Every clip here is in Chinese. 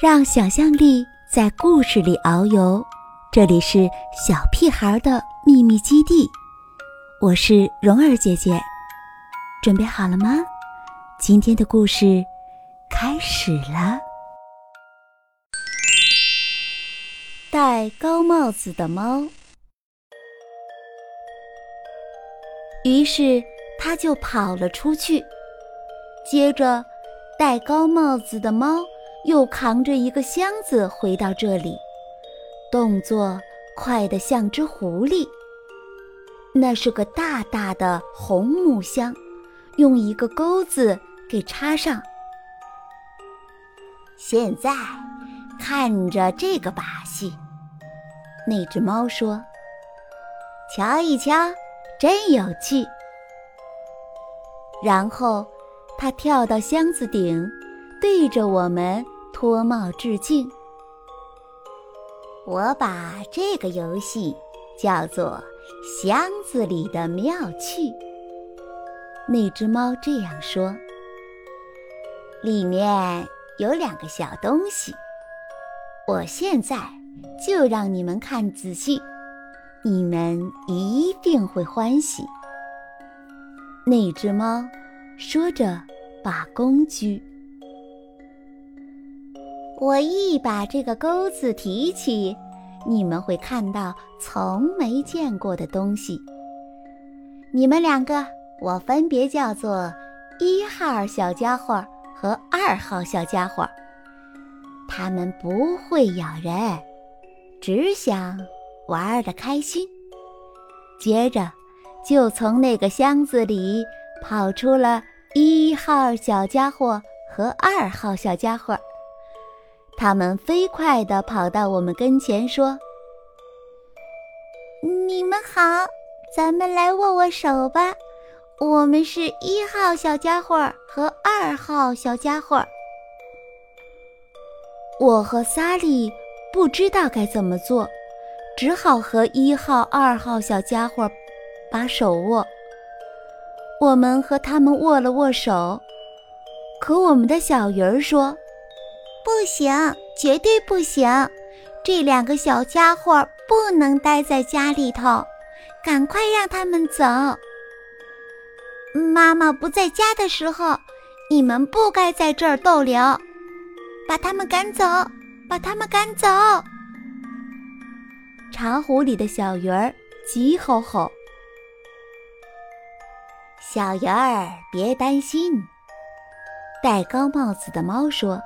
让想象力在故事里遨游。这里是小屁孩的秘密基地，我是蓉儿姐姐，准备好了吗？今天的故事开始了。戴高帽子的猫。于是他就跑了出去，接着戴高帽子的猫。又扛着一个箱子回到这里，动作快得像只狐狸。那是个大大的红木箱，用一个钩子给插上。现在看着这个把戏，那只猫说：“瞧一瞧，真有趣。”然后它跳到箱子顶。对着我们脱帽致敬。我把这个游戏叫做《箱子里的妙趣》。那只猫这样说：“里面有两个小东西，我现在就让你们看仔细，你们一定会欢喜。”那只猫说着，把工具。我一把这个钩子提起，你们会看到从没见过的东西。你们两个，我分别叫做一号小家伙和二号小家伙。他们不会咬人，只想玩的开心。接着，就从那个箱子里跑出了一号小家伙和二号小家伙。他们飞快地跑到我们跟前，说：“你们好，咱们来握握手吧。我们是一号小家伙和二号小家伙。”我和萨利不知道该怎么做，只好和一号、二号小家伙把手握。我们和他们握了握手，可我们的小鱼儿说。不行，绝对不行！这两个小家伙不能待在家里头，赶快让他们走。妈妈不在家的时候，你们不该在这儿逗留，把他们赶走，把他们赶走！茶壶里的小鱼儿急吼吼：“小鱼儿，别担心。”戴高帽子的猫说。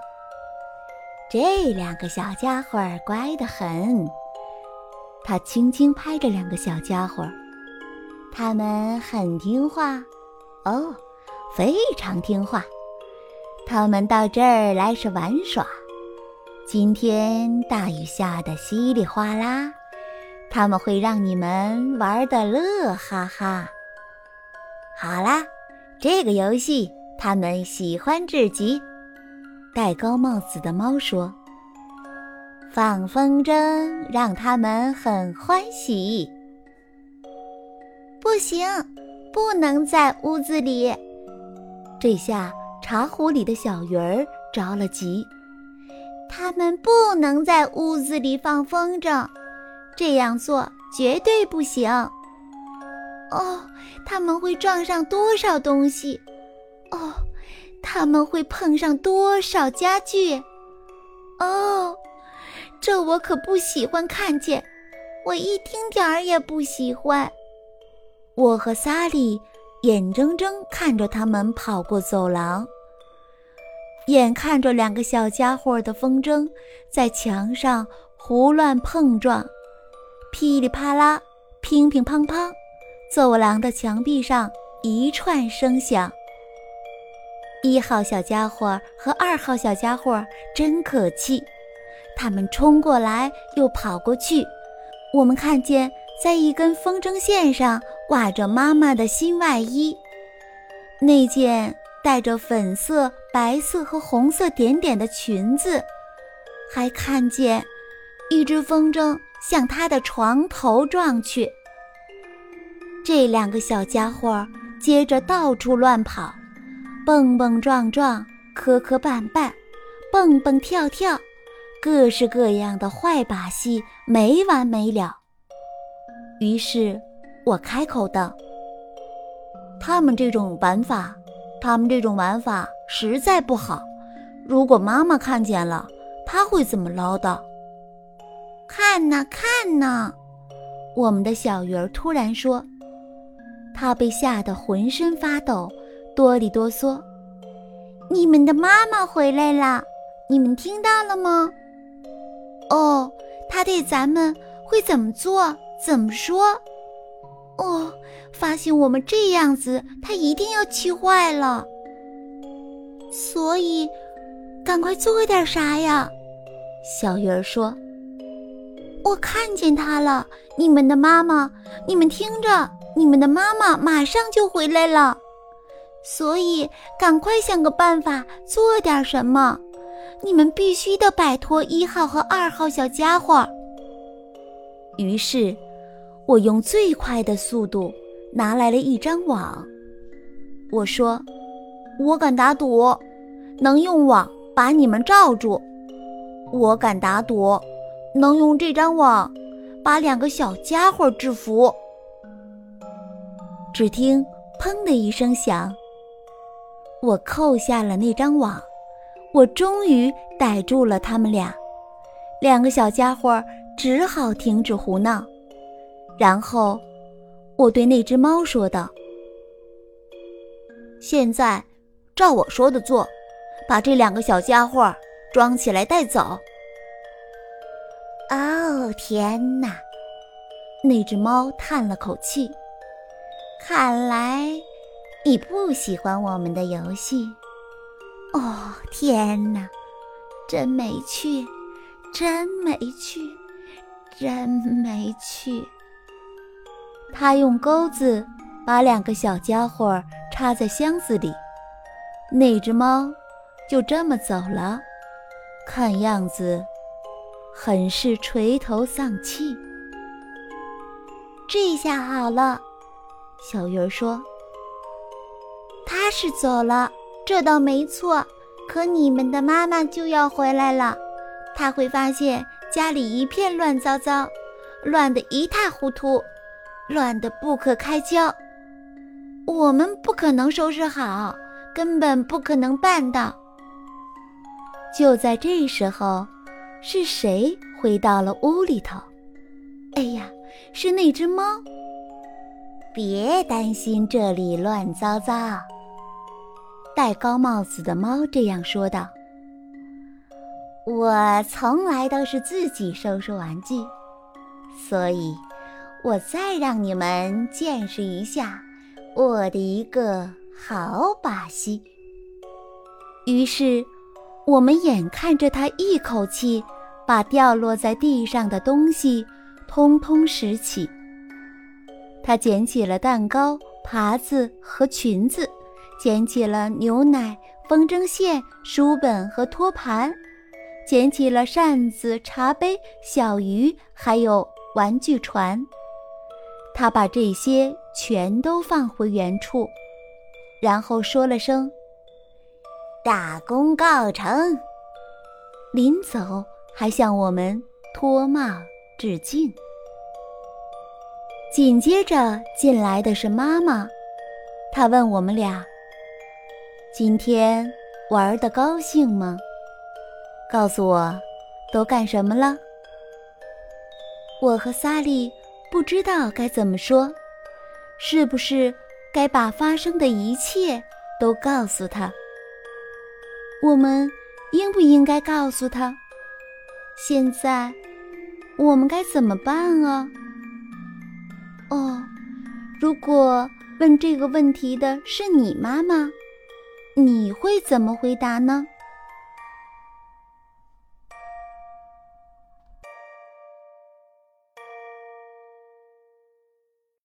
这两个小家伙乖得很，他轻轻拍着两个小家伙，他们很听话，哦，非常听话。他们到这儿来是玩耍。今天大雨下的稀里哗啦，他们会让你们玩的乐哈哈。好啦，这个游戏他们喜欢至极。戴高帽子的猫说：“放风筝让他们很欢喜。”不行，不能在屋子里。这下茶壶里的小鱼儿着了急。他们不能在屋子里放风筝，这样做绝对不行。哦，他们会撞上多少东西？他们会碰上多少家具？哦，这我可不喜欢看见，我一丁点儿也不喜欢。我和萨利眼睁睁看着他们跑过走廊，眼看着两个小家伙的风筝在墙上胡乱碰撞，噼里啪啦，乒乒乓乓，走廊的墙壁上一串声响。一号小家伙和二号小家伙真可气，他们冲过来又跑过去。我们看见，在一根风筝线上挂着妈妈的新外衣，那件带着粉色、白色和红色点点的裙子。还看见一只风筝向他的床头撞去。这两个小家伙接着到处乱跑。蹦蹦撞撞，磕磕绊绊，蹦蹦跳跳，各式各样的坏把戏没完没了。于是，我开口道：“他们这种玩法，他们这种玩法实在不好。如果妈妈看见了，她会怎么唠叨？”看呐，看呐！我们的小鱼儿突然说：“他被吓得浑身发抖，哆里哆嗦。”你们的妈妈回来了，你们听到了吗？哦，她对咱们会怎么做？怎么说？哦，发现我们这样子，她一定要气坏了。所以，赶快做点啥呀？小鱼儿说：“我看见她了，你们的妈妈，你们听着，你们的妈妈马上就回来了。”所以，赶快想个办法做点什么！你们必须得摆脱一号和二号小家伙。于是，我用最快的速度拿来了一张网。我说：“我敢打赌，能用网把你们罩住。我敢打赌，能用这张网把两个小家伙制服。”只听“砰”的一声响。我扣下了那张网，我终于逮住了他们俩。两个小家伙只好停止胡闹。然后，我对那只猫说道：“现在，照我说的做，把这两个小家伙装起来带走。”哦，天哪！那只猫叹了口气。看来。你不喜欢我们的游戏？哦，天哪，真没趣，真没趣，真没趣！他用钩子把两个小家伙插在箱子里，那只猫就这么走了，看样子很是垂头丧气。这下好了，小鱼儿说。他是走了，这倒没错。可你们的妈妈就要回来了，他会发现家里一片乱糟糟，乱得一塌糊涂，乱得不可开交。我们不可能收拾好，根本不可能办到。就在这时候，是谁回到了屋里头？哎呀，是那只猫。别担心，这里乱糟糟。戴高帽子的猫这样说道：“我从来都是自己收拾玩具，所以，我再让你们见识一下我的一个好把戏。”于是，我们眼看着他一口气把掉落在地上的东西通通拾起。他捡起了蛋糕、耙子和裙子。捡起了牛奶、风筝线、书本和托盘，捡起了扇子、茶杯、小鱼，还有玩具船。他把这些全都放回原处，然后说了声“大功告成”，临走还向我们脱帽致敬。紧接着进来的是妈妈，她问我们俩。今天玩的高兴吗？告诉我，都干什么了？我和萨利不知道该怎么说，是不是该把发生的一切都告诉他？我们应不应该告诉他？现在我们该怎么办啊？哦，如果问这个问题的是你妈妈。你会怎么回答呢？